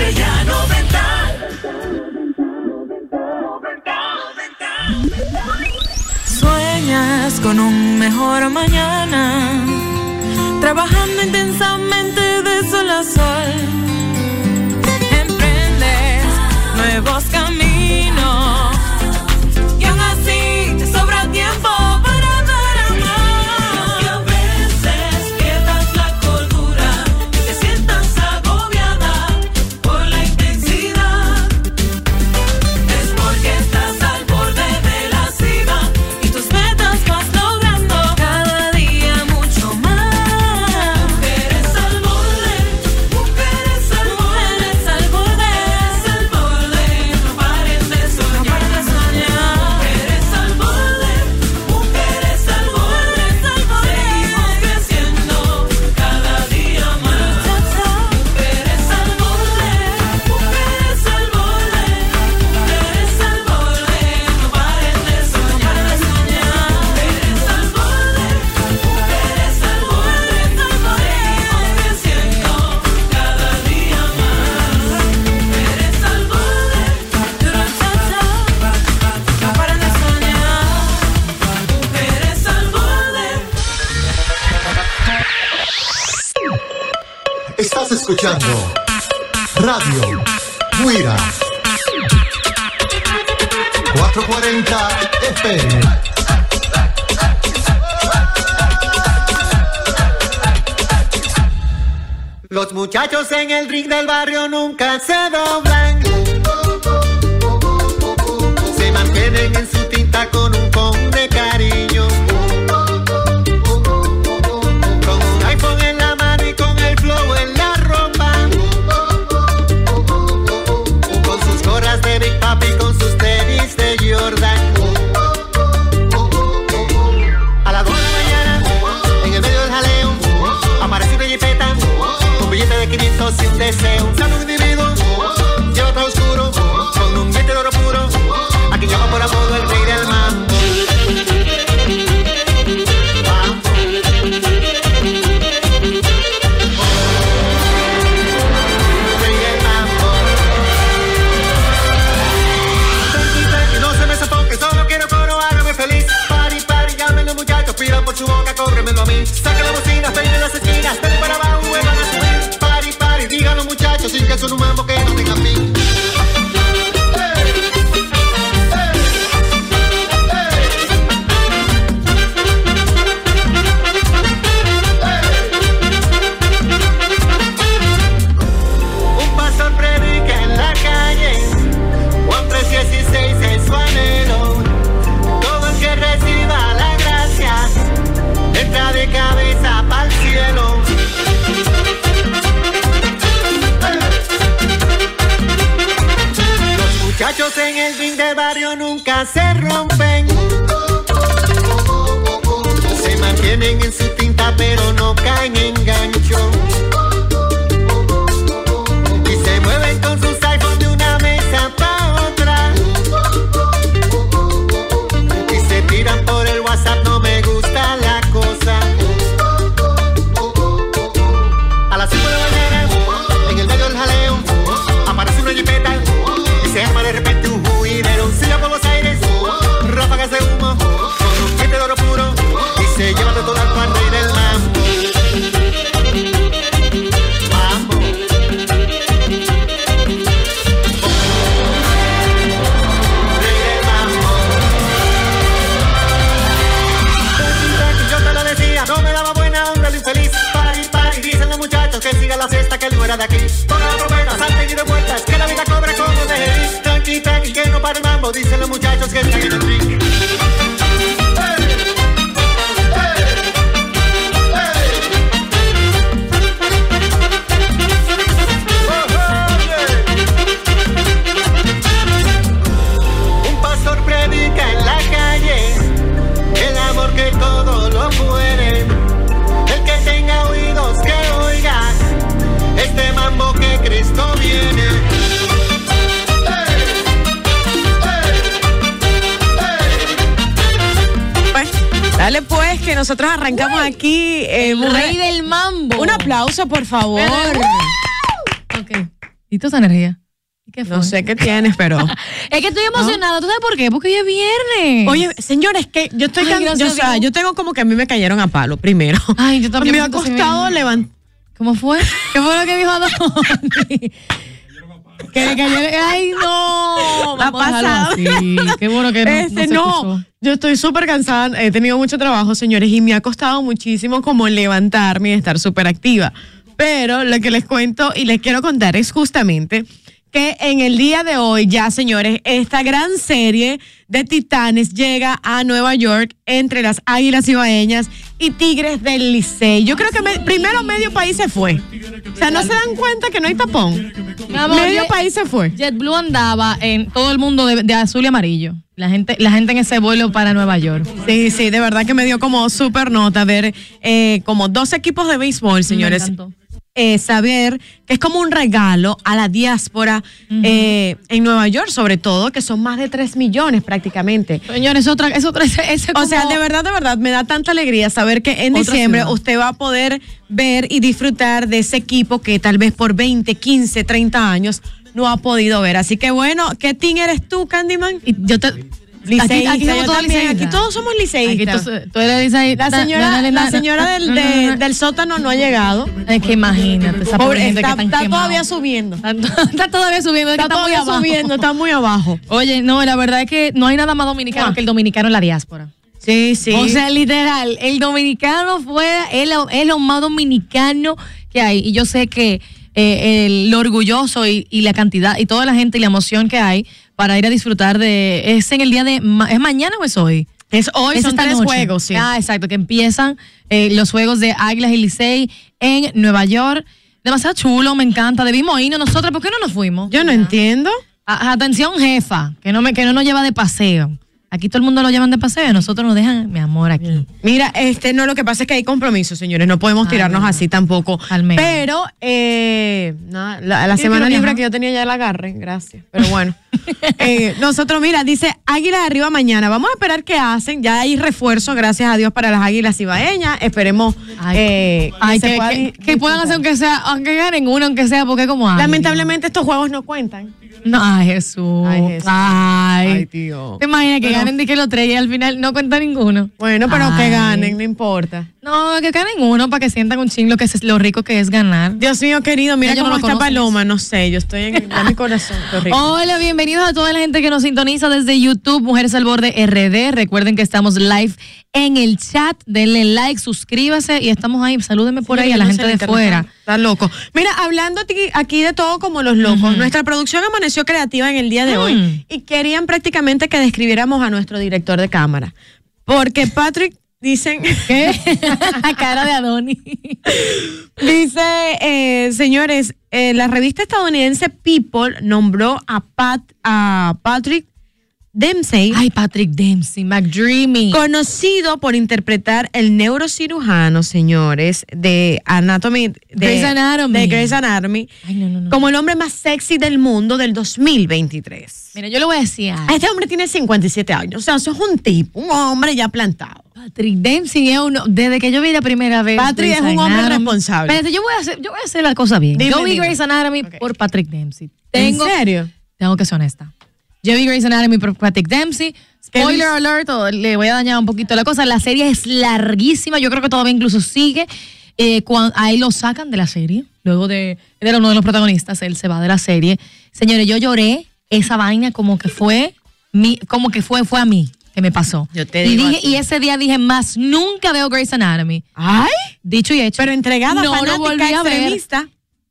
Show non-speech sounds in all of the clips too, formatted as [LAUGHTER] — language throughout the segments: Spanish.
Estrella Sueñas con un mejor mañana, trabajando intensamente de sol a sol. Emprendes nuevos caminos escuchando Radio Guira 440 FM. Los muchachos en el ring del barrio nunca se doblan. Deseo un santo individuo, lleva todo oscuro, con un vientre de oro puro, aquí quien llama por apodo el rey del mambo. El rey del mambo. Peggy, no se me sazon, que solo quiero coro hágame la que es feliz. Pari, pari, llámelo muchachos, piro por su boca, corre a mí. es un humano que no te pero no caen en gancho. Por favor. Ok. ¿Y toda esa energía? ¿Y qué fue? No sé qué tienes, pero. [LAUGHS] Es que estoy emocionada. ¿Tú sabes por qué? Porque hoy es viernes. Oye, señores, que yo estoy Ay, can- gracias yo, o sea, yo tengo como que a mí me cayeron a palo primero. Ay, yo [LAUGHS] también Me ha costado levantar. ¿Cómo fue? ¿Qué fue lo que dijo Adoni? [LAUGHS] que le cayó. Ay, no. La pasada. así. Qué bueno que no, Este, no se no, yo estoy súper cansada, he tenido mucho trabajo, señores, y me ha costado muchísimo como levantarme y estar súper activa. Pero lo que les cuento y les quiero contar es justamente que en el día de hoy ya, señores, esta gran serie de Titanes llega a Nueva York entre las Águilas Ibaeñas y Tigres del Licey. Yo creo que me- primero medio país se fue. O sea, no se dan cuenta que no hay tapón. Amor, medio país se fue. JetBlue andaba en todo el mundo de, de azul y amarillo. La gente, la gente en ese vuelo para Nueva York. Sí, sí, de verdad que me dio como súper nota ver eh, como dos equipos de béisbol, señores. encantó. Eh, saber que es como un regalo a la diáspora eh, en Nueva York, sobre todo, que son más de 3 millones prácticamente. Señores, es otra, es otra, [LAUGHS] ese, ese O sea, de verdad, de verdad, me da tanta alegría saber que en Otra diciembre ciudad. usted va a poder ver y disfrutar de ese equipo que tal vez por 20, 15, 30 años no ha podido ver. Así que bueno, ¿qué team eres tú, Candyman? Y yo te, Liceísta, aquí, aquí liceístas. aquí todos somos liceístas. Aquí tú, tú eres liceísta. La señora, la señora del, de- del sótano no ha llegado. Es que imagínate, esa pobre Pobre, gente está, que todavía subiendo. Está, [LAUGHS] está todavía subiendo. Está todavía subiendo, está muy abajo. [LAUGHS] Oye, no, la verdad es que no hay nada más dominicano Ah. que el dominicano en la diáspora. Sí, sí. O sea, literal, el dominicano fue, es lo, es lo más dominicano que hay. Y yo sé que eh, el, lo orgulloso y, y la cantidad y toda la gente y la emoción que hay para ir a disfrutar de. ¿Es en el día de. ma- ¿Es mañana o es hoy? es hoy, Es son tres noche. juegos, sí. Ah, exacto, que empiezan eh, los juegos de Águilas y Licey en Nueva York. Demasiado chulo, me encanta. Debimos irnos nosotros, ¿por qué no nos fuimos? Yo no entiendo. A- atención, jefa, que no, me, que no nos lleva de paseo. Aquí todo el mundo lo llevan de paseo nosotros nos dejan, mi amor, aquí. Mira, este no, lo que pasa es que hay compromisos, señores. No podemos Ay, tirarnos no. así tampoco. Al menos. Pero, eh, nada, la, semana libre que yo tenía ya la agarré, gracias. Pero bueno. [LAUGHS] Eh, nosotros, mira, dice Águila de arriba mañana. Vamos a esperar qué hacen. Ya hay refuerzo, gracias a Dios, para las águilas ibaeñas. Esperemos Ay, eh, Ay, que, puedan hacer aunque sea, aunque ganen uno, aunque sea, porque como Lamentablemente estos juegos no cuentan. No, ay, Jesús. Ay, Jesús. Ay. Ay, tío. ¿Te imaginas que Pero- ganen de que los tres y al final no cuenta ninguno? Bueno, pero que ganen, no importa. No, que ganen uno para que sientan un ching lo, que es, lo rico que es ganar. Dios mío, querido, mira no cómo lo está. Paloma. No sé, yo estoy en, mi corazón. Hola, bienvenidos a toda la gente que nos sintoniza desde YouTube, Mujeres al Borde RD. Recuerden que estamos live en el chat. Denle like, suscríbase y estamos ahí. Salúdenme por Sí, ahí a la no gente de internet fuera. Está, loco. Mira, hablando aquí de todo como los locos, nuestra producción amaneció creativa en el día de Mm. hoy y querían prácticamente que describiéramos a nuestro director de cámara. Porque Patrick, dicen, ¿Qué? [LAUGHS] Cara de Adoni. dice, eh, señores, eh, la revista estadounidense People nombró a, Pat, a Patrick Dempsey. Ay, Patrick Dempsey, McDreamy. Conocido por interpretar el neurocirujano, señores, de Anatomy. De, Grey's Anatomy. De Grey's Anatomy. Ay, no, no, no. Como el hombre más sexy del mundo del 2023. Mira, yo le voy a decir algo. Este hombre tiene 57 años. O sea, eso es un tipo, un hombre ya plantado. Patrick Dempsey es uno, desde que yo vi la primera vez. Patrick Grey's es un hombre responsable. Espérate, yo voy a hacer, yo voy a hacer la cosa bien. Dime, yo vi. Grey's Anatomy por Patrick Dempsey. Tengo, ¿En serio? Tengo que ser honesta. Yo vi Grey's Anatomy por Patrick Dempsey. ¿Qué Spoiler alert, le voy a dañar un poquito la cosa. La serie es larguísima. Yo creo que todavía incluso sigue. Eh, ahí lo sacan de la serie. Luego de. Él era uno de los protagonistas. Él se va de la serie. Señores, yo lloré esa vaina como que fue. Mi, como que fue, fue a mí que me pasó. Yo te y, digo dije, a ti. y ese día dije, más nunca veo Grey's Anatomy. ¡Ay! Dicho y hecho. Pero entregada, no lo volví fanática, a ver.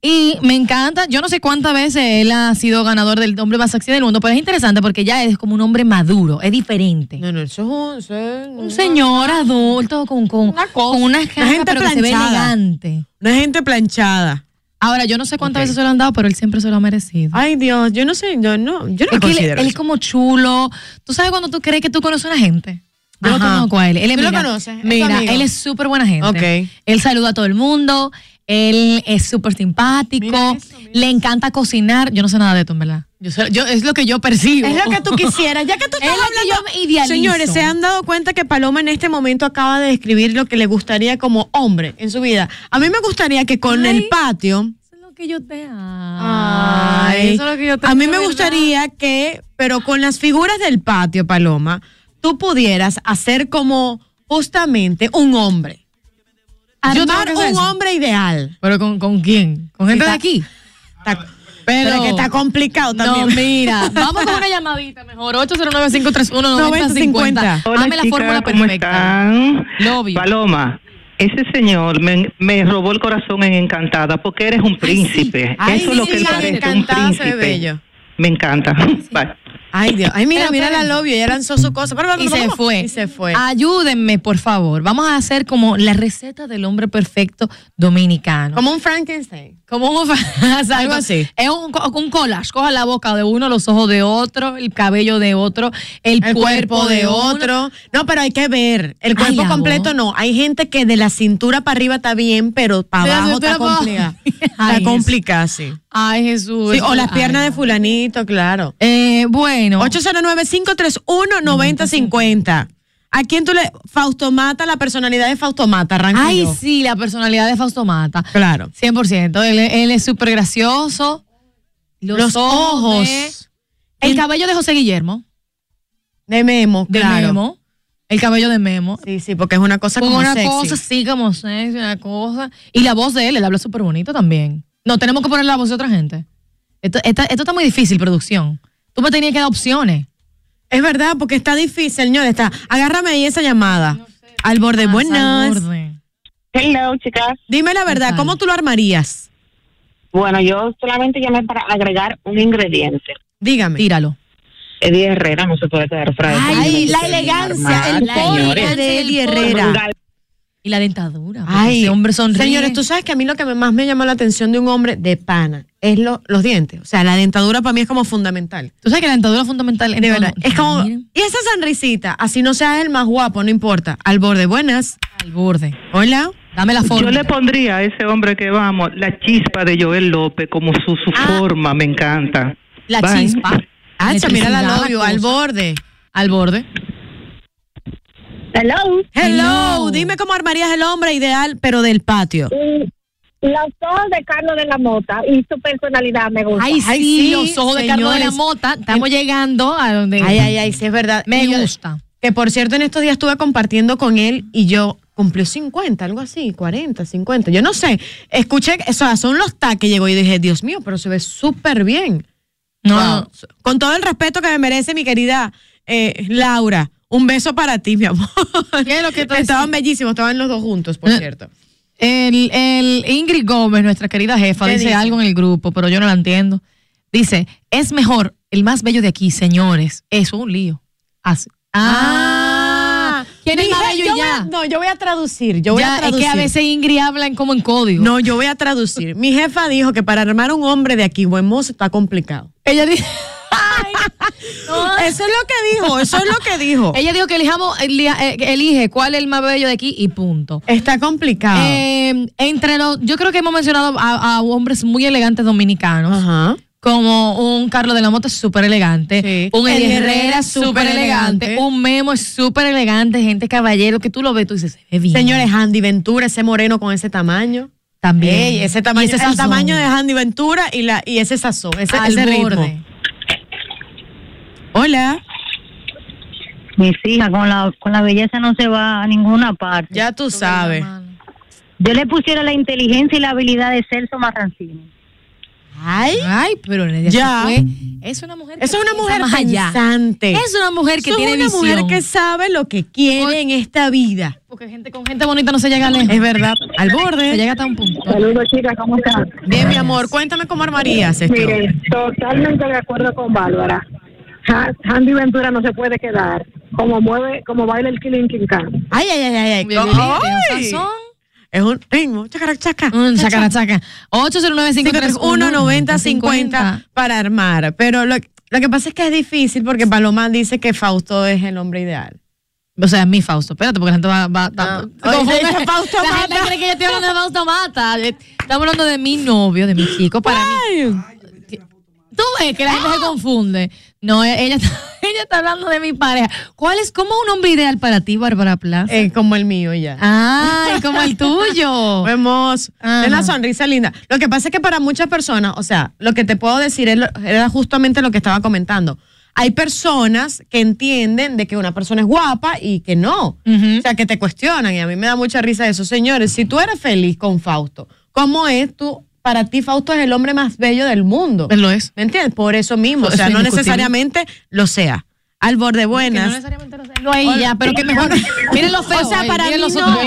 Y me encanta, yo no sé cuántas veces él ha sido ganador del hombre más sexy del mundo, pero es interesante porque ya es como un hombre maduro, es diferente. No, no, eso es un... eso es un señor adulto con, con, Una cosa. con una Una cara, gente pero que se ve planchada. elegante. Una gente planchada. Ahora, yo no sé cuántas veces se lo han dado, pero él siempre se lo ha merecido. Ay, Dios, yo no sé, yo no, yo no es que él, considero él es como chulo. ¿Tú sabes cuando tú crees que tú conoces a una gente? Yo lo conozco a él. él es, ¿Tú lo mira, conoces? ¿Es tu Mira, él es súper buena gente. Ok. Él saluda a todo el mundo. Él es súper Mira simpático. eso, mira le encanta cocinar. Yo no sé nada de esto, en verdad. Yo, sé- yo- es lo que yo percibo. Es lo que tú quisieras. Ya que tú [LAUGHS] Es estás que hablando. yo idealizo. Señores, se han dado cuenta que Paloma en este momento acaba de describir lo que le gustaría como hombre en su vida. A mí me gustaría que con Ay. el patio. Eso es lo que yo te Ay, Eso es lo que yo te a mí me ¿verdad? gustaría que, pero con las figuras del patio, Paloma, tú pudieras hacer como justamente un hombre. Yo Armar un hombre ideal. ¿Pero con, con quién? ¿Con gente Está- de aquí? Está- Pero- pero que está complicado también. No, mira, [LAUGHS] vamos con una llamadita mejor. 809-531-9050. Hola, Dame la chicas, fórmula ¿cómo perfecta. están? Paloma, ese señor me, me robó el corazón en Encantada porque eres un príncipe. Ay, Eso es lo sí, que él sí, parece, un príncipe. Me encanta. Bye. Ay, Dios. Ay, mira, Pero mira la lobby. Ella lanzó su cosa. Pero, Y se fue. Y se fue. Ayúdenme, por favor. Vamos a hacer como la receta del hombre perfecto dominicano. Como un Frankenstein. Como un. [LAUGHS] Algo así. Es un, un collage. Coja la boca de uno, los ojos de otro, el cabello de otro, el, El cuerpo de otro. No, pero hay que ver. El cuerpo completo voz. no. Hay gente que de la cintura para arriba está bien, pero para abajo está complicada. [LAUGHS] Está complicada, sí. Ay, Jesús. Sí, o las Ay, piernas de fulanito, claro. Eh, bueno. 809-531-9050. ¿A quién tú le... Fausto Mata, la personalidad de Fausto Mata, arranca Ay, yo. sí, la personalidad de Fausto Mata. Claro. 100%. Él, él es súper gracioso. Los, Los ojos. de- el cabello de José Guillermo. De Memo, De claro. Memo. El cabello de Memo. Sí, sí, porque es una cosa Con como una sexy. cosa así como sexy, una cosa. Y la voz de él, él habla súper bonito también. No, tenemos que poner la voz de otra gente. Esto, esta- esto está muy difícil, producción. Tú me tenías que dar opciones. Es verdad, porque está difícil, señor. Está. Agárrame ahí esa llamada. Al borde, al buenas. borde. Hello, chicas. Dime la verdad? ¿cómo tú lo armarías? Bueno, yo solamente llamé para agregar un ingrediente. Dígame. Tíralo. Eddie Herrera no se puede quedar fuera de Ay, la elegancia, el elegancia de Eddie. Herrera. Y la dentadura. Ay, ese hombre sonríe. Señores, tú sabes que a mí lo que más me llamó la atención de un hombre de pana es lo- los dientes. O sea, la dentadura para mí es como fundamental. Tú sabes que la dentadura es fundamental. en De verdad. Es como. Miren, Y esa sonrisita, así no seas el más guapo, no importa. Al borde, buenas. al borde. Hola. Dame la forma. Yo le pondría a ese hombre que vamos la chispa de Joel López como su, su Ah. forma, me encanta. La Bye. chispa. Ah, mira la cosa. al borde. Al borde. Hello. Hello. Hello. Dime cómo armarías el hombre ideal, pero del patio. Los ojos de Carlos de la Mota y su personalidad me gusta. Ay, sí, Ay, sí, los ojos de Carlos de la señores. Mota. Estamos llegando a donde. Ay, ay, ay, sí es verdad. Me Y yo- gusta. Que por cierto, en estos días estuve compartiendo con él y yo cumplió 50, algo así, 40, 50. Yo no sé. Escuché, o sea, son los tags que llegó y dije, Dios mío, pero se ve súper bien. No, Wow. Con todo el respeto que me merece mi querida eh, Laura. Un beso para ti, mi amor. ¿Qué es lo que tú Estaban bellísimos, estaban los dos juntos, por Eh, cierto. El, el Ingrid Gómez, nuestra querida jefa, ¿Qué dice, dice? algo en el grupo, pero yo no la entiendo. Dice, es mejor el más bello de aquí, señores. Eso es un lío. Así. Ah, ¿quién es más bello yo y ya? a- no, yo voy a traducir. Yo voy Ya, a es que a veces Ingrid hablan como en código. No, yo voy a traducir. Mi jefa dijo que para armar un hombre de aquí, buen mozo, está complicado. Ella dice. [LAUGHS] Eso es lo que dijo, eso es lo que dijo. [LAUGHS] ella dijo que elijamos, elija- eh, elige cuál es el más bello de aquí y punto. Está complicado. Eh, entre los, yo creo que hemos mencionado a, a hombres muy elegantes dominicanos. Ajá. Como un Carlos de la Mota súper elegante, Sí. un Eddie Herrera súper elegante, elegante. un Memo es súper elegante, gente caballero, que tú lo ves, tú dices, ve bien. Señores, Andy Ventura, ese moreno con ese tamaño. también. Ey, ese tamaño, Y ese el tamaño de Andy Ventura y la y ese sazón, ese, Al ese ritmo. borde. Hola, Mis hijas, con la, con la belleza no se va a ninguna parte. ya tú sabes. Yo le pusiera la inteligencia y la habilidad de Celso Marrancini. Ay, Ay, pero ella Ya. se fue. Es una mujer. es una mujer más allá. Es una mujer que tiene es una visión. mujer que sabe lo que quiere en esta vida. Porque gente con gente bonita no se llega lejos. Es verdad. Al Se borde. llega hasta un punto. Saludos, chicas, ¿cómo están? Bien, mi amor, cuéntame cómo armarías esto. Mire, totalmente de acuerdo con Bárbara. Ha- Handy Ventura no se puede quedar como mueve, como baila el Killing King Khan. Ay, ay, ay, ay. ay. Bien, Ay. Es un ritmo. Chacara, chaca. Un chacara, chaca. 809 531 90 50 para armar. Pero lo, lo que pasa es que es difícil porque Paloma dice que Fausto es el hombre ideal. O sea, mi Fausto. Espérate, porque la gente va. va va- Oye, confunde. Fausto la gente Mata. cree que yo estoy hablando de Fausto Mata. Estamos hablando de mi novio, de mi chico. Para mí. Tú ves que la gente se confunde. No, e- ella, está- [LAUGHS] ella está hablando de mi pareja. ¿Cuál es, cómo un hombre ideal para ti, Bárbara Plaza? Eh, como el mío ya. Ay, como el tuyo. [LAUGHS] De una sonrisa linda. Lo que pasa es que para muchas personas, o sea, lo que te puedo decir es lo- era justamente lo que estaba comentando. Hay personas que entienden de que una persona es guapa y que no. O sea, que te cuestionan y a mí me da mucha risa eso. Señores, si tú eres feliz con Fausto, ¿cómo es tú? Para ti Fausto es el hombre más bello del mundo. Él lo es. ¿Me entiendes? Por eso mismo. O sea, es no necesariamente lo sea. Al borde Que no buenas. necesariamente lo sea. Lo ya, pero que mejor. [LAUGHS] Miren lo feo. O sea, para mí los no. otros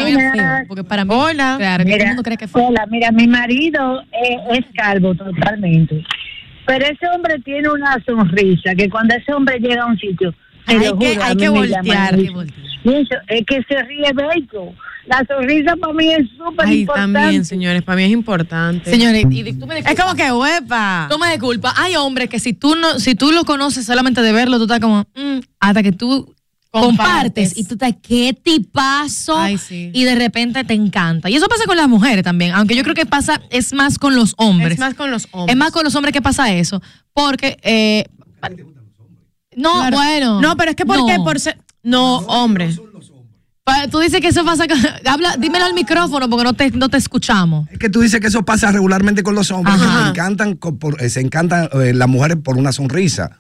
Porque para mí. Hola. Claro, todo el Mira, mundo cree que es feo. hola, mira, mi marido eh, es calvo totalmente. Pero ese hombre tiene una sonrisa que cuando ese hombre llega a un sitio, Hay que- juro, hay que voltear. Hay que mucho. Y eso, es que se ríe bello. La sonrisa para mí es súper Ay, importante. también, señores, para mí es importante. Señores, y tú me Es como que huepa. Tú me disculpas. Hay hombres que si tú no, si tú lo conoces solamente de verlo, tú estás como, mm, hasta que tú Compartes. compartes y tú estás, qué tipazo. Ay, sí. Y de repente te encanta. Y eso pasa con las mujeres también, aunque yo creo que pasa, es más con los hombres. Es más con los hombres. Es más con los hombres que pasa eso. Porque, eh, no, Claro. bueno. No, pero es que ¿por qué? no. Por ser- No, hombre. Tú dices que eso pasa habla, dímelo al micrófono porque no te, no te escuchamos. Es que tú dices que eso pasa regularmente con los hombres, se encantan, por- eh, se encantan eh, las mujeres por una sonrisa.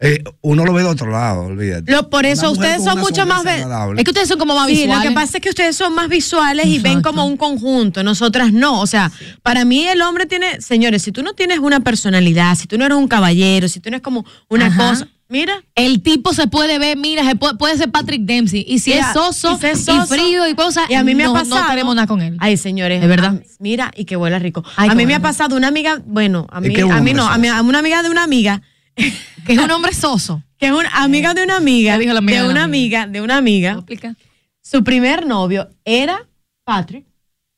Eh, uno lo ve de otro lado, olvídate. Lo- por eso ustedes son mucho más... Es que ustedes son como más Sí, visuales. lo que pasa es que ustedes son más visuales y ven como un conjunto, nosotras no. O sea, para mí el hombre tiene, señores, si tú no tienes una personalidad, si tú no eres un caballero, si tú no eres como una Ajá. cosa, mira, El tipo se puede ver, mira, se puede, puede ser Patrick Dempsey. Y si Mira, es soso, y si es y frío y cosas, y a mí me no, ha pasado. no queremos nada con él. Ay, señores. ¿De verdad? a- mira, y que huele rico. Ay, a mí me ha pasado una amiga, bueno, a Es mí, a mí no, a, mí- a una amiga de una amiga, [LAUGHS] que es un hombre soso. que es una amiga de una amiga, [LAUGHS] dijo la amiga de una amiga. amiga, de una amiga. Su primer novio era Patrick,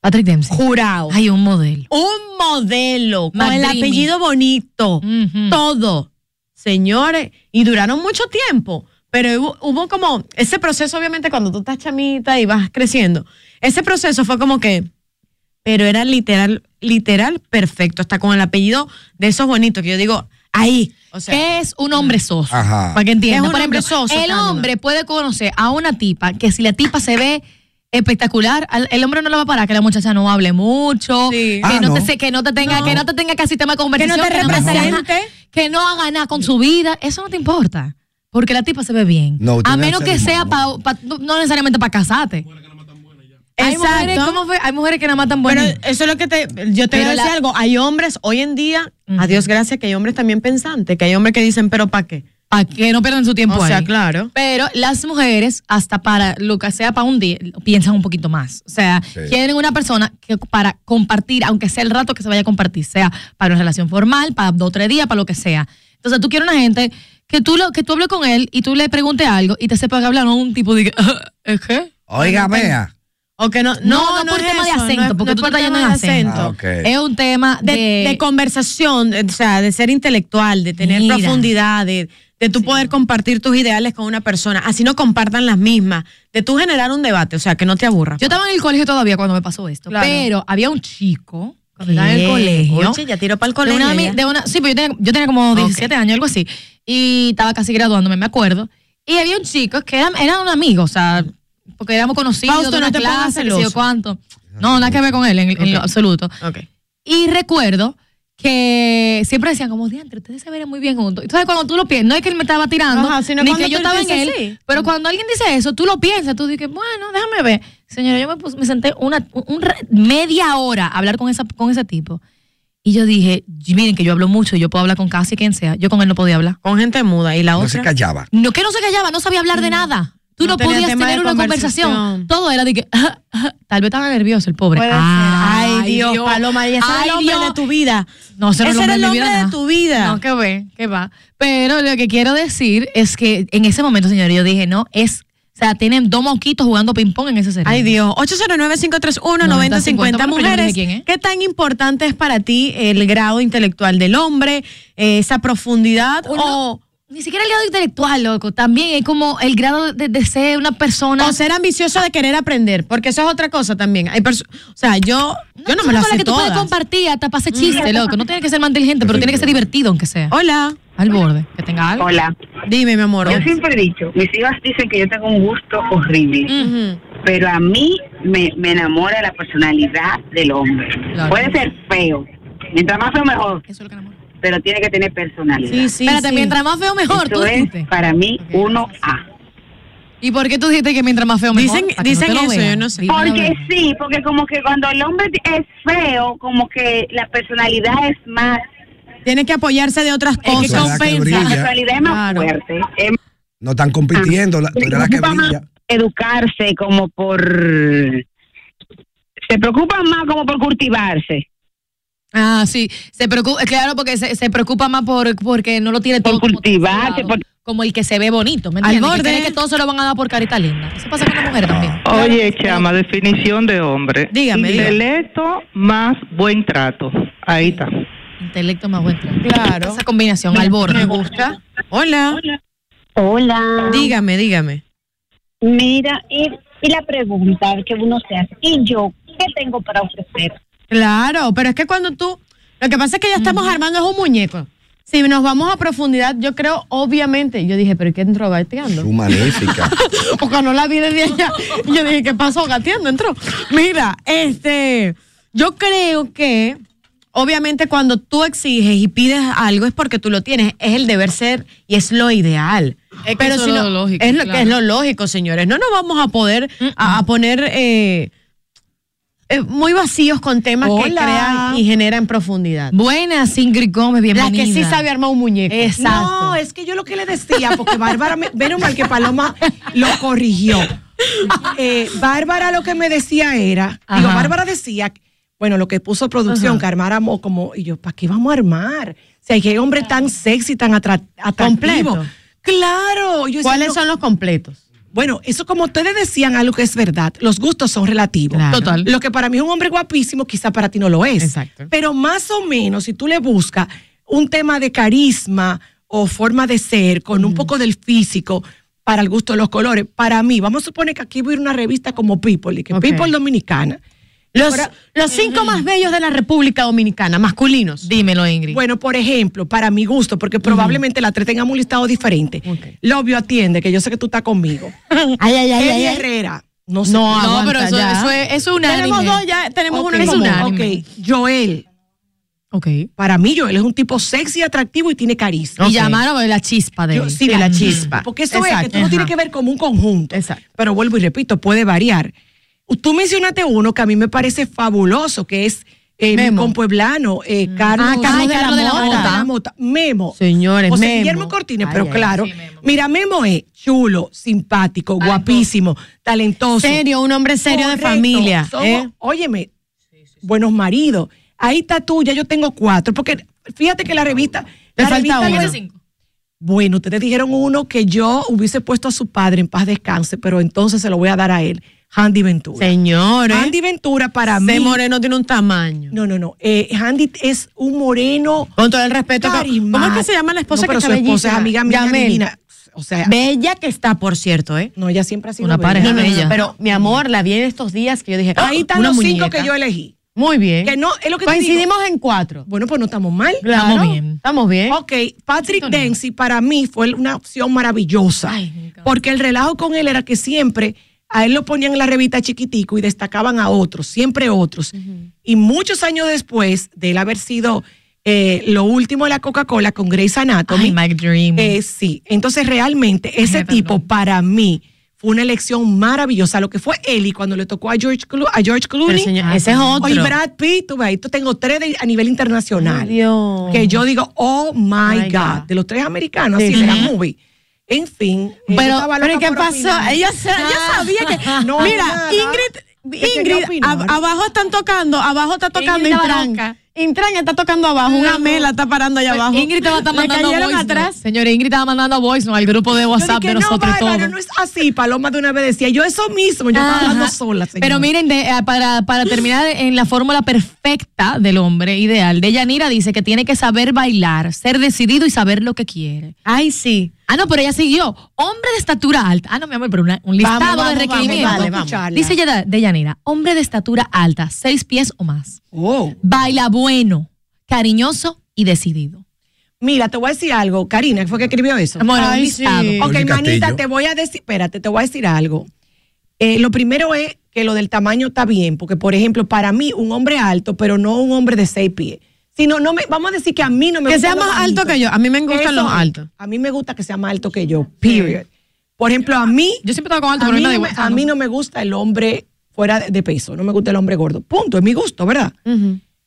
Patrick Dempsey. jurado. Hay un modelo. un modelo con el apellido bonito, todo. Señores, y duraron mucho tiempo, pero hubo, hubo como ese proceso, obviamente, cuando tú estás chamita y vas creciendo, ese proceso fue como que, pero era literal, literal perfecto, hasta con el apellido de esos bonitos, que yo digo, ahí, o sea, ¿Qué es un hombre soso? Ajá. Para que entienda. Es un Por ejemplo, hombre soso, el hombre puede conocer a una tipa que si la tipa se ve espectacular, al- el hombre no le va a parar que la muchacha no hable mucho, Sí. que, Ah, no no. Te, se- que no te tenga, que no te tenga casi tema de conversación, te nada más sea- represente. que no haga nada con su vida, eso no te importa. Porque la tipa se ve bien. No, a menos que que sea pa, pa- no no necesariamente para casarte. Hay mujeres. ¿cómo fue? Hay mujeres que nada más tan Pero buenas. eso es lo que te. Yo te Pero voy a decir la- algo. Hay hombres hoy en día, a Dios gracias, que hay hombres también pensantes, que hay hombres que dicen, ¿pero para qué? Para que no pierdan su tiempo O sea, ahí. claro. Pero las mujeres, hasta para lo que sea para un día, piensan un poquito más. O sea, Sí. quieren una persona que para compartir, aunque sea el rato que se vaya a compartir, sea para una relación formal, para dos o tres días, para lo que sea. Entonces tú quieres una gente que tú, lo, que tú hables con él y tú le preguntes algo y te sepa que hablar, no un tipo de que, ¿es qué? Oiga, vea. O que no, No, no, por es tema de acento, no es- porque no tú es estás yendo en acento. Ah, ok. Es un tema de, de, de conversación, o sea, de ser intelectual, de tener Mira. profundidad, de, de tú poder compartir tus ideales con una persona, así no compartan las mismas, de tú generar un debate, o sea, que no te aburra. Yo estaba en el colegio todavía cuando me pasó esto, Claro. pero había un chico cuando estaba en el colegio. Oye, ya tiró para el de colegio. una, ami- ya. de una- sí, pero yo tenía, yo tenía como 17 años, algo así. Y estaba casi graduándome, me acuerdo. Y había un chico que era, era un amigo, o sea, porque éramos conocidos Fausto, de una no te pongas clase, sé cuánto. No, nada que ver con él en, en lo absoluto. Ok. Y recuerdo que siempre decían como, diantre, ustedes se verían muy bien juntos. Entonces cuando tú lo piensas, no es que él me estaba tirando, Ajá, sino ni que yo estaba en él, sí. pero cuando alguien dice eso, tú lo piensas, tú dices, bueno, déjame ver. Señora, yo me, puse- me senté una un- un re- media hora a hablar con, esa, con ese tipo. Y yo dije, miren que yo hablo mucho, yo puedo hablar con casi quien sea. Yo con él no podía hablar. Con gente muda. Y la No se otra. callaba. No, que no se callaba, no sabía hablar de nada. Tú No podías tener una conversación. conversación. Todo era de que, tal vez estaba nervioso el pobre. Puede ser. Ay, Dios, Paloma, y ese era el Ay, hombre Dios. de tu vida. No, ese, Ese es era el hombre de tu vida. No, que ve, que va. Pero lo que quiero decir es que en ese momento, señor, yo dije, no, es, o sea, tienen dos mosquitos jugando ping-pong en ese cerebro. Ay Dios, 809-531-9050. 90-50, pero yo no Mujeres. ¿qué tan importante es para ti el grado intelectual del hombre, eh, esa profundidad Uno- o, Ni siquiera el grado intelectual, loco. También es como el grado de, de ser una persona. O ser ambicioso de querer aprender, porque eso es otra cosa también. Hay o sea, yo, yo no me lo sé que tú puedes compartir hasta para hacer chiste, loco. No tiene que ser más inteligente, pero tiene que ser divertido, aunque sea. Hola. Al borde. Que tenga algo. Hola. Dime, mi amor. Yo siempre he dicho, mis hijas dicen que yo tengo un gusto horrible, pero a mí me, me enamora la personalidad del hombre. Claro. Puede ser feo, mientras más feo mejor, Eso es lo que enamora. Pero tiene que tener personalidad. Sí, sí, Espérate, sí. mientras más feo, mejor. Eso tú es dijiste. para mí uno A. ¿Y por qué tú dijiste que mientras más feo, mejor? Dicen- dicen eso, vean. yo no sé. La Porque sí, porque como que cuando el hombre es feo, como que la personalidad es más, Tiene que apoyarse de otras cosas. compensa. que la brilla. personalidad es más Claro. fuerte. Es No están compitiendo, la- tú eres la que brilla. educarse como por se preocupan más como por cultivarse Ah, sí. Se preocupa, claro, porque se, se preocupa más por porque no lo tiene Por todo como cultivarse, por- como el que se ve bonito, ¿me Al borde. Que que todo se lo van a dar por carita linda. Eso pasa con la mujer también. Oye, chama, definición de hombre. Dígame, dígame. Intelecto más buen trato. Ahí está. Intelecto más buen trato. Claro. Esa combinación al borde. Me gusta. Hola. Hola. Dígame, dígame. Mira, y, y la pregunta que uno se hace, ¿y yo qué tengo para ofrecer? Claro, pero es que cuando tú. Lo que pasa es que ya estamos armando es un muñeco. Si nos vamos a profundidad, yo creo, obviamente. Yo dije, ¿pero qué entró gateando? Su magnífica. [LAUGHS] Porque no la vi desde allá. Y yo dije, ¿qué pasó? Gateando entró. Mira, este. Yo creo que. Obviamente cuando tú exiges y pides algo es porque tú lo tienes, es el deber ser y es lo ideal. Es que Pero eso si es lo lógico, es lo que es lo lógico, señores. No nos vamos a poder a, a poner eh, eh, muy vacíos con temas que Hola. crean y generan profundidad. Buenas, Ingrid Gómez, La bienvenida. que sí sabe armar un muñeco. Exacto. No, es que yo lo que le decía, porque Bárbara, me, menos mal que Paloma lo corrigió. Eh, Bárbara lo que me decía era, digo. Bárbara decía, bueno, lo que puso producción, que armáramos como, y yo, ¿para qué vamos a armar? Si hay que hombre tan sexy, tan atra- atractivo. Completo. Claro. Yo decía, ¿Cuáles son los completos? Bueno, eso como ustedes decían, algo que es verdad, los gustos son relativos. Claro. Total. Lo que para mí es un hombre guapísimo, quizá para ti no lo es. Exacto. Pero más o menos, si tú le buscas un tema de carisma o forma de ser, con un poco del físico, para el gusto de los colores, para mí, vamos a suponer que aquí voy a ir a una revista como People, y que. People Dominicana. Los, Ahora- los cinco más bellos de la República Dominicana, masculinos. Dímelo, Ingrid. Bueno, por ejemplo, para mi gusto, porque probablemente la tres tengamos un listado diferente. Ok. Lobio atiende, que yo sé que tú estás conmigo. [LAUGHS] Ay, ay, ay, ay. Herrera. No sé. No, no, aguanta pero eso, ya. eso es, eso es. Tenemos dos ya, tenemos uno en es común. unánime. Ok, Joel. Ok. Para mí, Joel es un tipo sexy, atractivo y tiene carisma. Y llamaron la chispa de Yo- él. sí, Sí, la chispa. Porque eso es que todo tiene que ver como un conjunto. Exacto. Pero vuelvo y repito, puede variar. Tú mencionaste uno que a mí me parece fabuloso, que es eh, mi Memo. compueblano, eh, Carlos, Ah, Carlos de la Mota. Mota. Memo. Señores, José Memo. Guillermo Cortines, Ay, pero ay, claro. sí, Memo. Mira, Memo es chulo, simpático, guapísimo, talentoso. Serio, un hombre serio de familia. Somos, ¿eh? Óyeme, buenos maridos. Ahí está tú, ya yo tengo cuatro. Porque fíjate que la revista. Te la falta revista uno. Bueno, ustedes dijeron uno que yo hubiese puesto a su padre en paz descanse, pero entonces se lo voy a dar a él. Handy Ventura. Señores. Andy Ventura para Ese mí. moreno tiene un tamaño. No, no, no. Eh, Handy es un moreno. Con todo el respeto. ¿Cómo es que se llama la esposa No, que está su esposa es amiga mía divina. O sea, Bella que está, por cierto, ¿eh? no, ella siempre ha sido Una bella. pareja No, no, bella. pero mi amor, la vi en estos días que yo dije, Ahí "Ah, están los cinco muñeca". que yo elegí. Muy bien. Que no, es lo que Coincidimos en cuatro. Bueno, pues no estamos mal. Claro, Estamos bien. Estamos bien. Ok, Patrick. Dempsey para mí fue una opción maravillosa. Ay, porque el relajo con él era que siempre a él lo ponían en la revista chiquitico y destacaban a otros, siempre otros. Y muchos años después de él haber sido eh, lo último de la Coca-Cola con Grey's Anatomy, Ay, Mike Dream. eh, sí, entonces realmente ese tipo perdón. para mí fue una elección maravillosa. Lo que fue él y cuando le tocó a George, Clo- a George Clooney. señor, ese es otro. Oye, Brad Pitt, tú ves, tengo tres de- a nivel internacional. Dios. Que yo digo, oh my, My God. God. de los tres americanos, Sí, así sí. de la movie. En fin. yo Pero, estaba pero ¿y loca qué pasó? Ella, sa- ella sabía que. [LAUGHS] No, mira, nada. Ingrid, ¿Qué quería Ingrid, ab- abajo están tocando, abajo está tocando estaba Intran. Intran está tocando abajo, una mela está parando allá abajo. Ingrid te va a estar Le mandando voice atrás. Señores, Ingrid estaba mandando voice note al grupo de Yo WhatsApp dije, de nosotros no, todos. no es así. Paloma de una vez decía, yo eso mismo, yo estaba hablando sola. señor. Pero miren, de- eh, para, para terminar en la fórmula perfecta del hombre ideal, de Yanira dice que tiene que saber bailar, ser decidido y saber lo que quiere. Ay, sí. Ah, no, pero ella siguió. Hombre de estatura alta. Ah, no, mi amor, pero una- un listado Vamos, vamos, de vamos, requerimientos. vamos. Dice ella de Yanira, hombre de estatura alta, seis pies o más. Oh. Baila bueno, cariñoso y decidido. Mira, te voy a decir algo. Karina, ¿qué fue que escribió eso? Bueno, un Ay, listado. sí. Ok, manita, Castillo. te voy a decir, espérate, te voy a decir algo. Eh, lo primero es que lo del tamaño está bien, porque por ejemplo, para mí, un hombre alto, pero no un hombre de seis pies. Sino, no me, vamos a decir que a mí no me Que gustan sea los más alto que yo. A mí me gustan Eso los altos. A mí me gusta que sea más alto que yo, period. Por ejemplo, a mí, Yo siempre estaba con alto, a pero mí, no me igual. a mí no me gusta el hombre fuera de, peso, no me gusta el hombre gordo. Punto, es mi gusto, ¿verdad?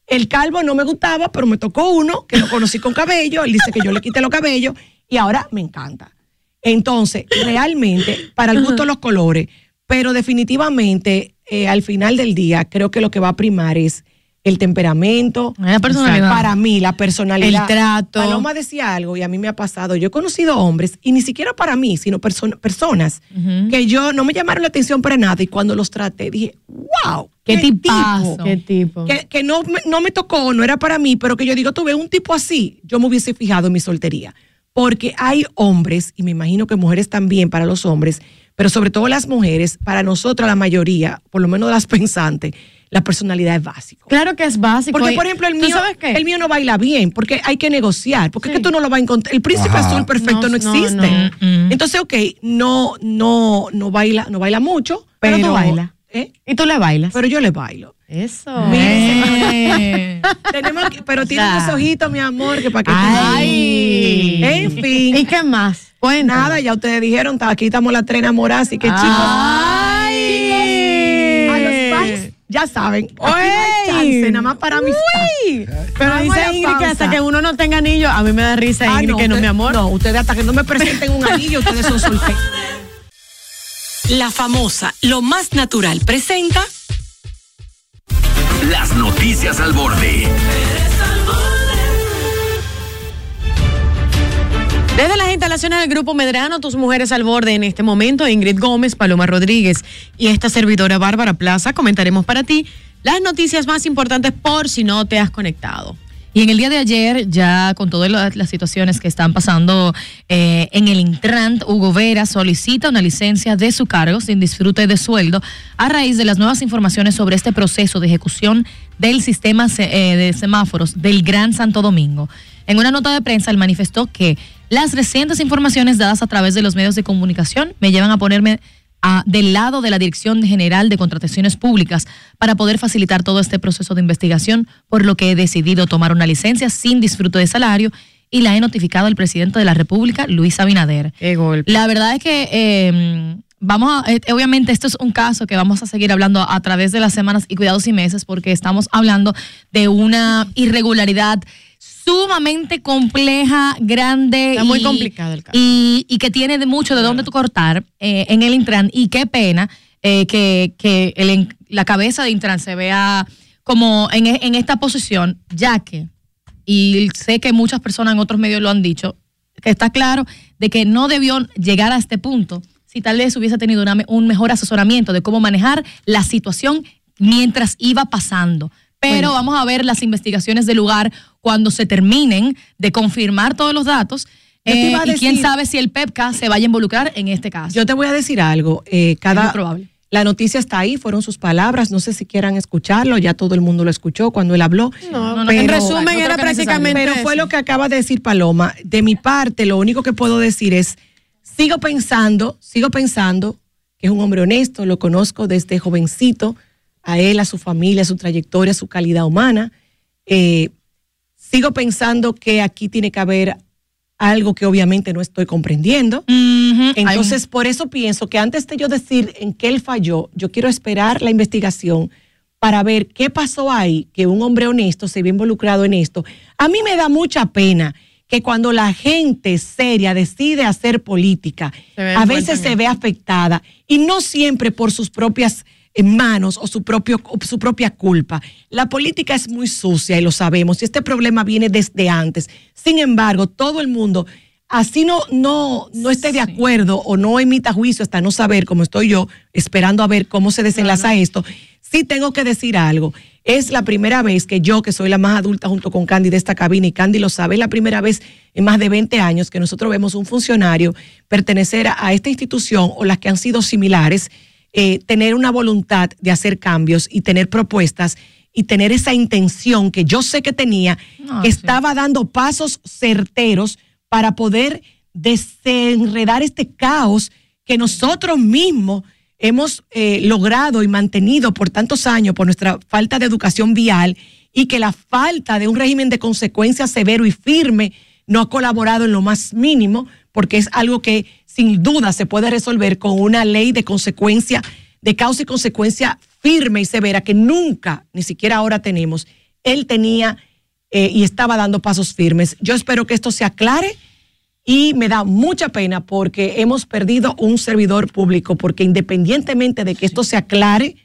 El calvo no me gustaba, pero me tocó uno que lo conocí con cabello. Él dice que yo le quité los cabellos y ahora me encanta. Entonces, realmente, para el gusto los colores, pero definitivamente, eh, al final del día, creo que lo que va a primar es el temperamento. La personalidad. Para mí, la personalidad. El trato. Paloma decía algo y a mí me ha pasado. Yo he conocido hombres, y ni siquiera para mí, sino perso- personas, que yo no me llamaron la atención para nada y cuando los traté dije, wow, Qué tipazo. ¿Qué tipo? que, que no, me, no me tocó, no era para mí, pero que yo digo, tuve un tipo así, yo me hubiese fijado en mi soltería. Porque hay hombres, y me imagino que mujeres también para los hombres, pero sobre todo las mujeres, para nosotras la mayoría, por lo menos las [LAUGHS] pensantes, la personalidad es básico. Claro que es básico. Porque, Y- por ejemplo, el ¿tú mío, sabes qué? el mío no baila bien, porque hay que negociar, porque es que tú no lo vas a encontrar. El príncipe Ajá. azul perfecto no, existe. no. Entonces, ok, no, no, no baila, no baila mucho, Pero pero, tú bailas. ¿eh? Y tú le bailas. Pero yo le bailo. Eso. Eh. [LAUGHS] Tenemos que- pero tiene unos ojitos, mi amor, que para que Ay. En fin. ¿Y qué más? Cuéntame. Nada, ya ustedes dijeron, aquí estamos las tres enamoradas, así que chicos, Ay. Ya saben, aquí no hay Ey. chance, nada más para amistad. Uy. Pero dice Ingrid que hasta que uno no tenga anillo, a mí me da risa Ah, Ingrid que no, usted- mi amor. No, ustedes hasta que no me presenten un anillo, ustedes son solteros. [LAUGHS] La famosa Lo Más Natural presenta Las noticias al borde. Desde las instalaciones del Grupo Medrano, tus mujeres al borde en este momento, Ingrid Gómez, Paloma Rodríguez y esta servidora Bárbara Plaza, comentaremos para ti las noticias más importantes por si no te has conectado. Y en el día de ayer, ya con todas las, situaciones que están pasando eh, en el Intrant, Hugo Vera solicita una licencia de su cargo sin disfrute de sueldo a raíz de las nuevas informaciones sobre este proceso de ejecución del sistema eh, de semáforos del Gran Santo Domingo. En una nota de prensa, él manifestó que las recientes informaciones dadas a través de los medios de comunicación me llevan a ponerme a- del lado de la Dirección General de Contrataciones Públicas para poder facilitar todo este proceso de investigación, por lo que he decidido tomar una licencia sin disfrute de salario y la he notificado al presidente de la República, Luis Abinader. Qué golpe. La verdad es que eh, vamos a, eh, obviamente esto es un caso que vamos a seguir hablando a través de las semanas y cuidados y meses porque estamos hablando de una irregularidad sumamente compleja, grande. Está muy y- complicado el caso. Y, y que tiene de mucho de dónde tú cortar eh, en el Intran. Y qué pena eh, que, que el la cabeza de Intran se vea como en, e- en esta posición, ya que, y sé que muchas personas en otros medios lo han dicho, que está claro de que no debió llegar a este punto si tal vez hubiese tenido una un mejor asesoramiento de cómo manejar la situación mientras iba pasando. Pero Bueno. vamos a ver las investigaciones del lugar cuando se terminen de confirmar todos los datos. Yo te eh, iba a y quién decir- sabe si el PEPCA se vaya a involucrar en este caso. Yo te voy a decir algo. eh, cada, muy probable. La noticia está ahí, fueron sus palabras. No sé si quieran escucharlo, ya todo el mundo lo escuchó cuando él habló. No, no, en pero- resumen no creo era prácticamente Pero fue lo que acaba de decir Paloma. De mi parte, lo único que puedo decir es, sigo pensando, sigo pensando que es un hombre honesto, lo conozco desde jovencito, a él, a su familia, a su trayectoria, a su calidad humana. Eh, sigo pensando que aquí tiene que haber algo que obviamente no estoy comprendiendo. Entonces, por eso pienso que antes de yo decir en qué él falló, yo quiero esperar la investigación para ver qué pasó ahí, que un hombre honesto se ve involucrado en esto. A mí me da mucha pena que cuando la gente seria decide hacer política, a veces se ve afectada y no siempre por sus propias manos o su, propio, o su propia culpa. La política es muy sucia y lo sabemos, y este problema viene desde antes. Sin embargo, todo el mundo, así no, no, no esté de acuerdo o no emita juicio hasta no saber cómo estoy yo, esperando a ver cómo se desenlaza esto, sí tengo que decir algo. Es la primera vez que yo, que soy la más adulta junto con Candy de esta cabina, y Candy lo sabe, es la primera vez en más de 20 años que nosotros vemos un funcionario pertenecer a esta institución o las que han sido similares, eh, tener una voluntad de hacer cambios y tener propuestas y tener esa intención que yo sé que tenía, que estaba dando pasos certeros para poder desenredar este caos que nosotros mismos hemos eh, logrado y mantenido por tantos años por nuestra falta de educación vial y que la falta de un régimen de consecuencias severo y firme no ha colaborado en lo más mínimo, porque es algo que sin duda se puede resolver con una ley de consecuencia, de causa y consecuencia firme y severa que nunca, ni siquiera ahora tenemos. Él tenía eh, y estaba dando pasos firmes. Yo espero que esto se aclare y me da mucha pena porque hemos perdido un servidor público, porque independientemente de que esto se aclare,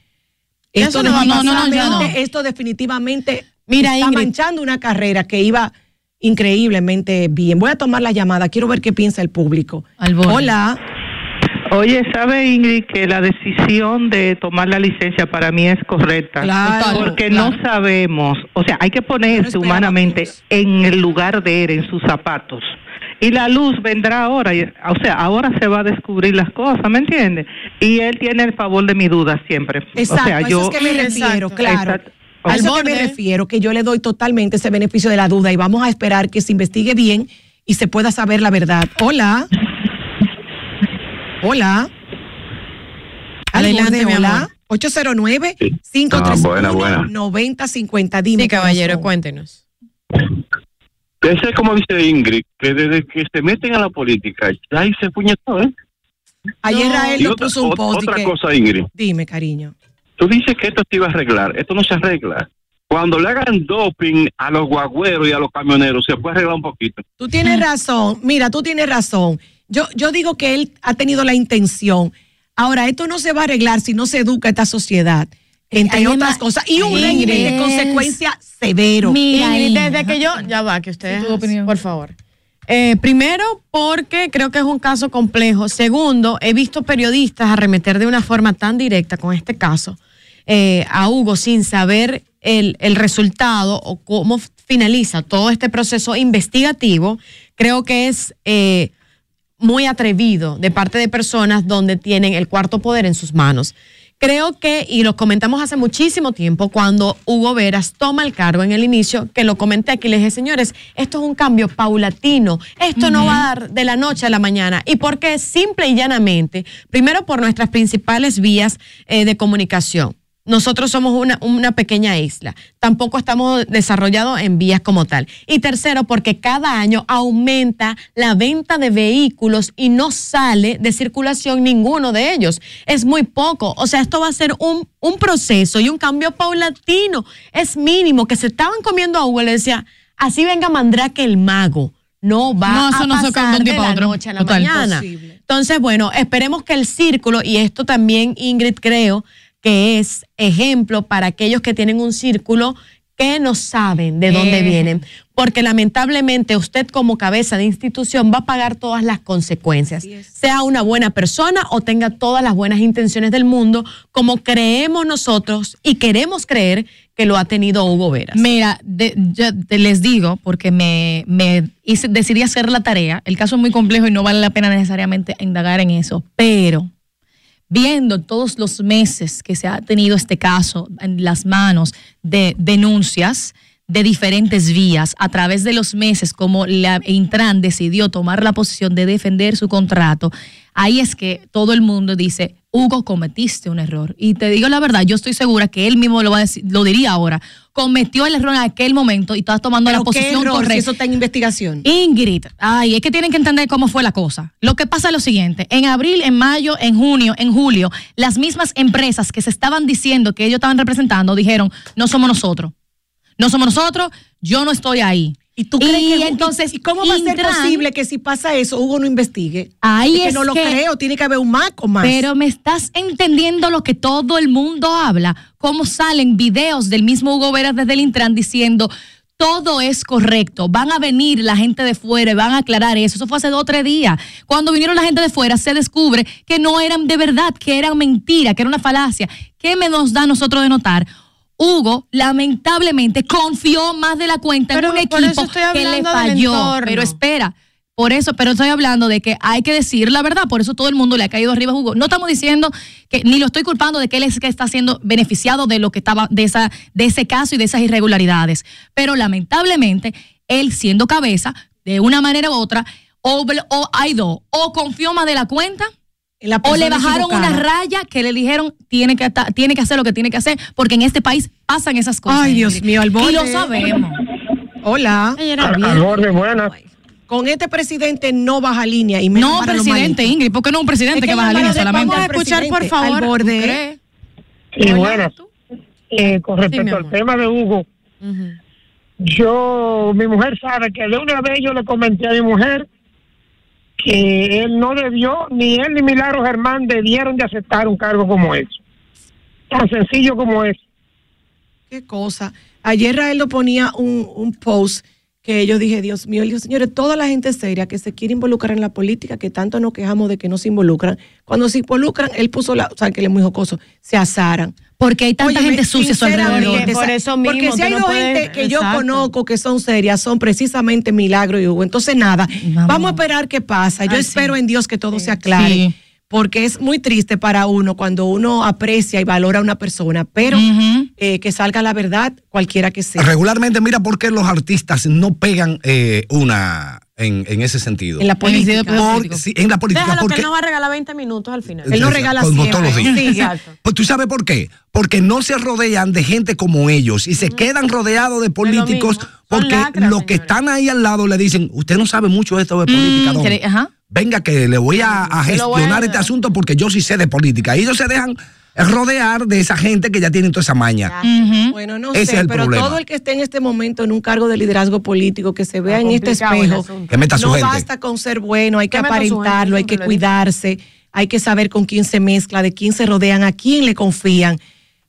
esto, no definitivamente, no. esto definitivamente Mira, está Ingrid. manchando una carrera que iba increíblemente bien. Voy a tomar la llamada, quiero ver qué piensa el público. Hola. Oye, ¿sabe Ingrid que la decisión de tomar la licencia para mí es correcta? Claro, porque claro. no sabemos, o sea, hay que ponerse humanamente en el lugar de él, en sus zapatos. Y la luz vendrá ahora, o sea, ahora se va a descubrir las cosas, ¿me entiendes? Y él tiene el favor de mi duda siempre. Exacto, o sea, a eso yo es que me refiero, claro. Exacto. A eso que me refiero, que yo le doy totalmente ese beneficio de la duda y vamos a esperar que se investigue bien y se pueda saber la verdad. Hola. Hola. Adelante, hola. amor. 809 Ah, 531 buena, buena. 9050 Dime. Sí, caballero, cuéntenos. Ese es como dice Ingrid, que desde que se meten a la política, ya ahí se puñetó, ¿eh? Ayer Rael otra- puso un post. y otra que- cosa, Ingrid. Dime, cariño. Tú dices que esto se iba a arreglar. Esto no se arregla. Cuando le hagan doping a los guagüeros y a los camioneros, se puede arreglar un poquito. Tú tienes razón. Mira, tú tienes razón. Yo, yo digo que él ha tenido la intención. Ahora, esto no se va a arreglar si no se educa esta sociedad, entre otras ma- cosas. Y un Ingrid. régimen de consecuencia severo. Ingrid, desde que yo, ya va, que ustedes, por favor. Eh, primero, porque creo que es un caso complejo. Segundo, he visto periodistas arremeter de una forma tan directa con este caso eh, a Hugo sin saber el, el resultado o cómo finaliza todo este proceso investigativo. Creo que es eh, muy atrevido de parte de personas donde tienen el cuarto poder en sus manos. Creo que, y lo comentamos hace muchísimo tiempo, cuando Hugo Veras toma el cargo en el inicio, que lo comenté aquí, le dije, señores, esto es un cambio paulatino, esto no va a dar de la noche a la mañana. ¿Y por qué? Simple y llanamente, primero por nuestras principales vías eh, de comunicación. Nosotros somos una, una pequeña isla. Tampoco estamos desarrollados en vías como tal. Y tercero, porque cada año aumenta la venta de vehículos y no sale de circulación ninguno de ellos. Es muy poco. O sea, esto va a ser un, un proceso y un cambio paulatino. Es mínimo que se estaban comiendo a Hugo. Le decía, así venga Mandrake el mago. No va No, eso a no se pasar de la otro. noche a la Total. mañana. Imposible. Entonces, bueno, esperemos que el círculo, y esto también, Ingrid, creo que es ejemplo para aquellos que tienen un círculo que no saben de dónde Eh. vienen, porque lamentablemente usted como cabeza de institución va a pagar todas las consecuencias, sea una buena persona o tenga todas las buenas intenciones del mundo, como creemos nosotros y queremos creer que lo ha tenido Hugo Veras. Mira, de- yo te les digo, porque me, me hice- decidí hacer la tarea. El caso es muy complejo y no vale la pena necesariamente indagar en eso, pero viendo todos los meses que se ha tenido este caso en las manos de denuncias de diferentes vías, a través de los meses, como la Intran decidió tomar la posición de defender su contrato, ahí es que todo el mundo dice, Hugo, cometiste un error. Y te digo la verdad, yo estoy segura que él mismo lo, va a decir- lo diría ahora. Cometió el error en aquel momento y estás tomando la posición error, si correcta. eso está en investigación. Ingrid, ay, es que tienen que entender cómo fue la cosa. Lo que pasa es lo siguiente, en abril, en mayo, en junio, en julio, las mismas empresas que se estaban diciendo que ellos estaban representando dijeron, no somos nosotros. No somos nosotros, yo no estoy ahí. ¿Y tú crees Y que entonces, ¿y cómo va a ser posible que si pasa eso, Hugo no investigue? Ahí es que es no lo que- creo, tiene que haber un maco más. Pero me estás entendiendo lo que todo el mundo habla, cómo salen videos del mismo Hugo Veras desde el Intran diciendo todo es correcto, van a venir la gente de fuera y van a aclarar eso. Eso fue hace dos o tres días. Cuando vinieron la gente de fuera se descubre que no eran de verdad, que eran mentira, que era una falacia. ¿Qué me nos da a nosotros de notar? Hugo, lamentablemente, confió más de la cuenta Pero en un equipo que le falló. Pero espera, por eso, pero estoy hablando de que hay que decir la verdad, por eso todo el mundo le ha caído arriba a Hugo. No estamos diciendo que ni lo estoy culpando de que él es que está siendo beneficiado de lo que estaba de esa de ese caso y de esas irregularidades, pero lamentablemente él siendo cabeza de una manera u otra o, o hay dos, o confió más de la cuenta o le bajaron equivocada. una raya que le dijeron tiene que tiene que hacer lo que tiene que hacer porque en este país pasan esas cosas. Ay, Dios mío, al borde. Y lo sabemos. Hola. Al borde, buenas. Con este presidente no baja línea y menos No, para presidente. Ingrid, ¿por qué no un presidente Es que baja línea solamente? Vamos a escuchar, por favor. Al borde. Sí, buenas. Eh, con respecto al tema de Hugo, yo, mi mujer sabe que de una vez yo le comenté a mi mujer que él no debió, ni él ni Milagro Germán debieron de aceptar un cargo como eso. Tan sencillo como es. Qué cosa. Ayer Rael lo ponía un, un post que yo dije, Dios mío, dijo, señores, toda la gente seria que se quiere involucrar en la política, que tanto nos quejamos de que no se involucran, cuando se involucran, él puso la, o sea, que él es muy jocoso, se asaran. Porque hay tanta gente sucia a su alrededor. Por eso mismo, Porque si hay no dos puedes- gente que yo conozco que son serias, son precisamente Milagro y Hugo. Entonces, nada, vamos, a esperar qué pasa. Yo Ay, espero en Dios que todo se aclare. Sí. Porque es muy triste para uno cuando uno aprecia y valora a una persona, pero eh, que salga la verdad, cualquiera que sea. Regularmente, mira por qué los artistas no pegan eh, una en, en ese sentido. En la política. Por- sí, en la política. Déjalo que él no va a regalar 20 minutos al final. Él no regala como siempre. todos los días. Sí, Exacto. Pues tú sabes por qué. Porque no se rodean de gente como ellos y se quedan rodeados de políticos. Son porque lacras, los que están ahí al lado le dicen, usted no sabe mucho de esto de política, don. ajá. Venga que le voy a, a Se lo voy a gestionar este asunto porque yo sí sé de política. Y ellos se dejan rodear de esa gente que ya tienen toda esa maña. Bueno, no Ese sé, es el pero problema. todo el que esté en este momento en un cargo de liderazgo político, que se vea Está en este espejo. Que meta no gente. basta con ser bueno, hay que Que aparentarlo, hay que cuidarse, hay que saber con quién se mezcla, de quién se rodean, a quién le confían.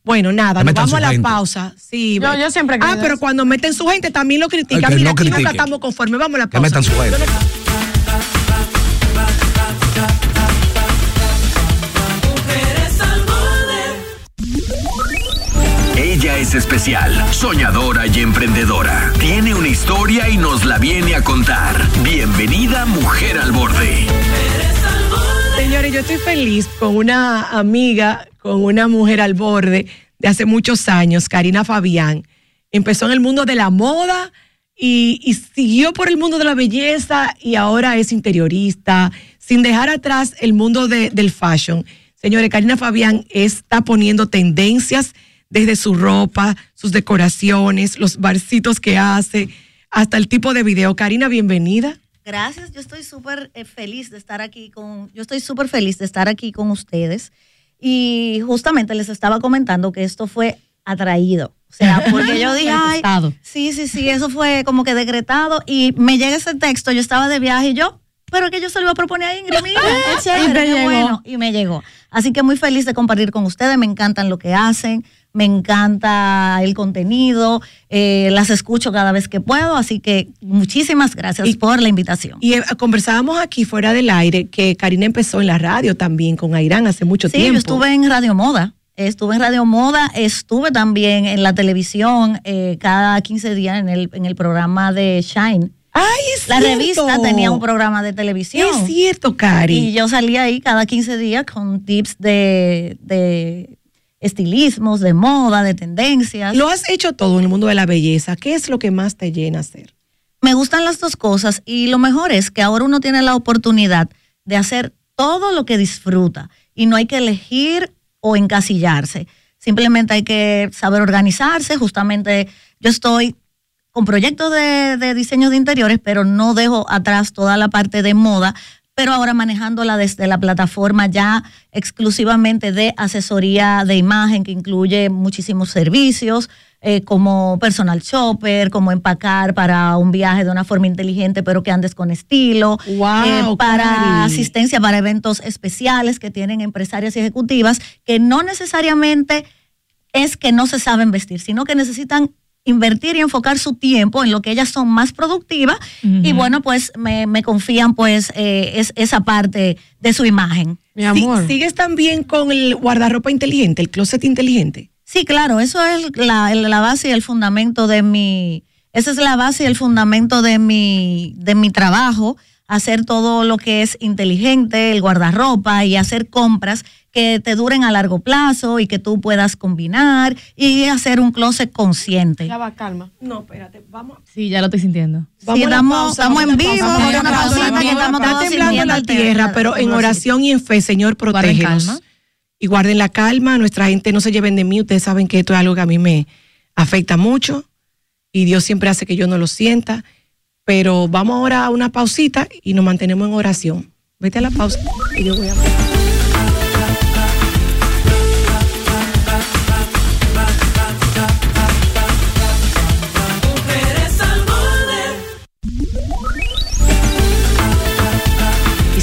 Bueno, nada, Que nos vamos a la gente. pausa. Sí, Yo- ve- yo siempre Ah, pero eso. cuando meten su gente también lo critican. que Mira, no aquí nunca critique. estamos conformes. Vamos a la Que pausa. metan su gente. Es especial, soñadora y emprendedora. Tiene una historia y nos la viene a contar. Bienvenida Mujer al Borde. Señores, yo estoy feliz con una amiga, con una mujer al borde de hace muchos años, Karina Fabián. Empezó en el mundo de la moda y, y siguió por el mundo de la belleza y ahora es interiorista, sin dejar atrás el mundo de- del fashion. Señores, Karina Fabián está poniendo tendencias desde su ropa, sus decoraciones, los barcitos que hace, hasta el tipo de video. Karina, bienvenida. Gracias, yo estoy súper eh, feliz de estar aquí con, yo estoy súper feliz de estar aquí con ustedes y justamente les estaba comentando que esto fue atraído, o sea, [LAUGHS] porque yo dije, ay, sí, sí, sí, eso fue como que decretado y me llega ese texto, yo estaba de viaje y yo, pero que yo se lo iba a proponer a Ingrid, mira, [LAUGHS] qué chévere, Y te qué llegó. bueno, y me llegó. Así que muy feliz de compartir con ustedes, me encantan lo que hacen, me encanta el contenido, eh, las escucho cada vez que puedo, así que muchísimas gracias por la invitación. Y eh, conversábamos aquí fuera del aire que Karina empezó en la radio también con Airán hace mucho Sí, tiempo. yo estuve en Radio Moda. Estuve en Radio Moda, estuve también en la televisión eh, cada 15 días en el, en el programa de Shine. ¡Ay, es La cierto! revista tenía un programa de televisión. Es cierto, Cari. Y yo salía ahí cada 15 días con tips de, de estilismos, de moda, de tendencias. Lo has hecho todo en el mundo de la belleza. ¿Qué es lo que más te llena hacer? Me gustan las dos cosas y lo mejor es que ahora uno tiene la oportunidad de hacer todo lo que disfruta y no hay que elegir o encasillarse. Simplemente hay que saber organizarse. Justamente yo estoy con proyectos de, de diseño de interiores, pero no dejo atrás toda la parte de moda. pero ahora manejándola desde la plataforma ya exclusivamente de asesoría de imagen que incluye muchísimos servicios. eh, como personal shopper, como empacar para un viaje de una forma inteligente, pero que andes con estilo, Wow, eh, para Cari. asistencia para eventos especiales que tienen empresarias y ejecutivas, que no necesariamente es que no se saben vestir, sino que necesitan invertir y enfocar su tiempo en lo que ellas son más productivas y bueno, pues me, me confían pues eh, es, esa parte de su imagen. Mi amor. ¿Sigues también con el guardarropa inteligente, el closet inteligente? Sí, claro, eso es la, la base y el fundamento de mi, esa es la base y el fundamento de mi, de mi trabajo, hacer todo lo que es inteligente, el guardarropa y hacer compras que te duren a largo plazo y que tú puedas combinar y hacer un closet consciente. Ya va, calma. No, espérate, vamos. Sí, ya lo estoy sintiendo. Sí, estamos, estamos en vivo, Vamos Está temblando la tierra, pero en oración y en fe, Señor, protégenos. Y guarden la calma, nuestra gente no se lleven de mí. Ustedes saben que esto es algo que a mí me afecta mucho y Dios siempre hace que yo no lo sienta. Pero vamos ahora a una pausita y nos mantenemos en oración. Vete a la pausa y yo voy a...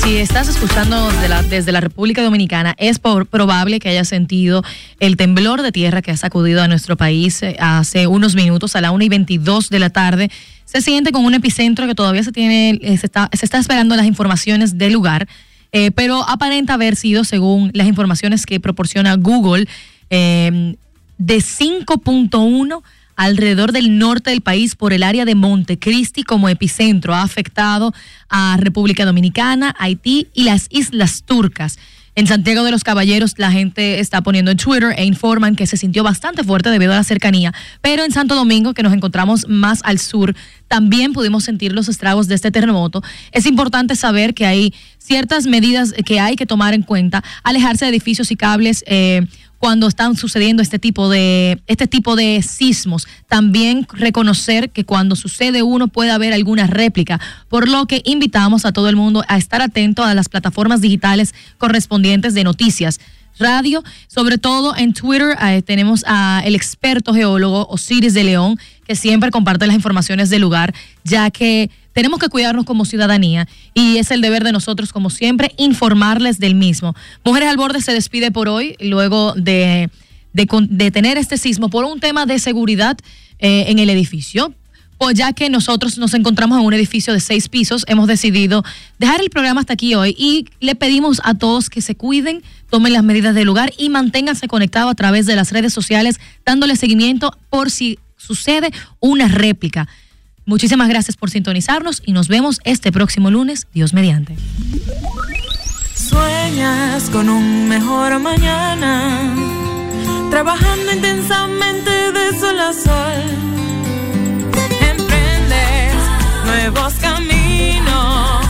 si estás escuchando desde la República Dominicana, es por- probable que hayas sentido el temblor de tierra que ha sacudido a nuestro país eh, hace unos minutos a la 1 y 22 de la tarde. Se siente con un epicentro que todavía se tiene, eh, se está, se está esperando las informaciones del lugar, eh, pero aparenta haber sido, según las informaciones que proporciona Google, de 5.1 alrededor del norte del país por el área de Montecristi como epicentro. Ha afectado a República Dominicana, Haití y las Islas Turcas. En Santiago de los Caballeros la gente está poniendo en Twitter e informan que se sintió bastante fuerte debido a la cercanía, pero en Santo Domingo, que nos encontramos más al sur, también pudimos sentir los estragos de este terremoto. Es importante saber que hay ciertas medidas que hay que tomar en cuenta, alejarse de edificios y cables. eh, cuando están sucediendo este tipo de este tipo de sismos. También reconocer que cuando sucede uno puede haber alguna réplica, por lo que invitamos a todo el mundo a estar atento a las plataformas digitales correspondientes de noticias. Radio, sobre todo en Twitter eh, tenemos a el experto geólogo Osiris de León, que siempre comparte las informaciones del lugar, ya que tenemos que cuidarnos como ciudadanía y es el deber de nosotros, como siempre, informarles del mismo. Mujeres al Borde se despide por hoy, luego de, de, tener este sismo por un tema de seguridad eh, en el edificio. Pues ya que nosotros nos encontramos en un edificio de seis pisos, hemos decidido dejar el programa hasta aquí hoy y le pedimos a todos que se cuiden, tomen las medidas del lugar y manténganse conectados a través de las redes sociales, dándole seguimiento por si sucede una réplica. Muchísimas gracias por sintonizarnos y nos vemos este próximo lunes, Dios mediante. Sueñas con un mejor mañana, trabajando intensamente de sol a sol. Emprendes nuevos caminos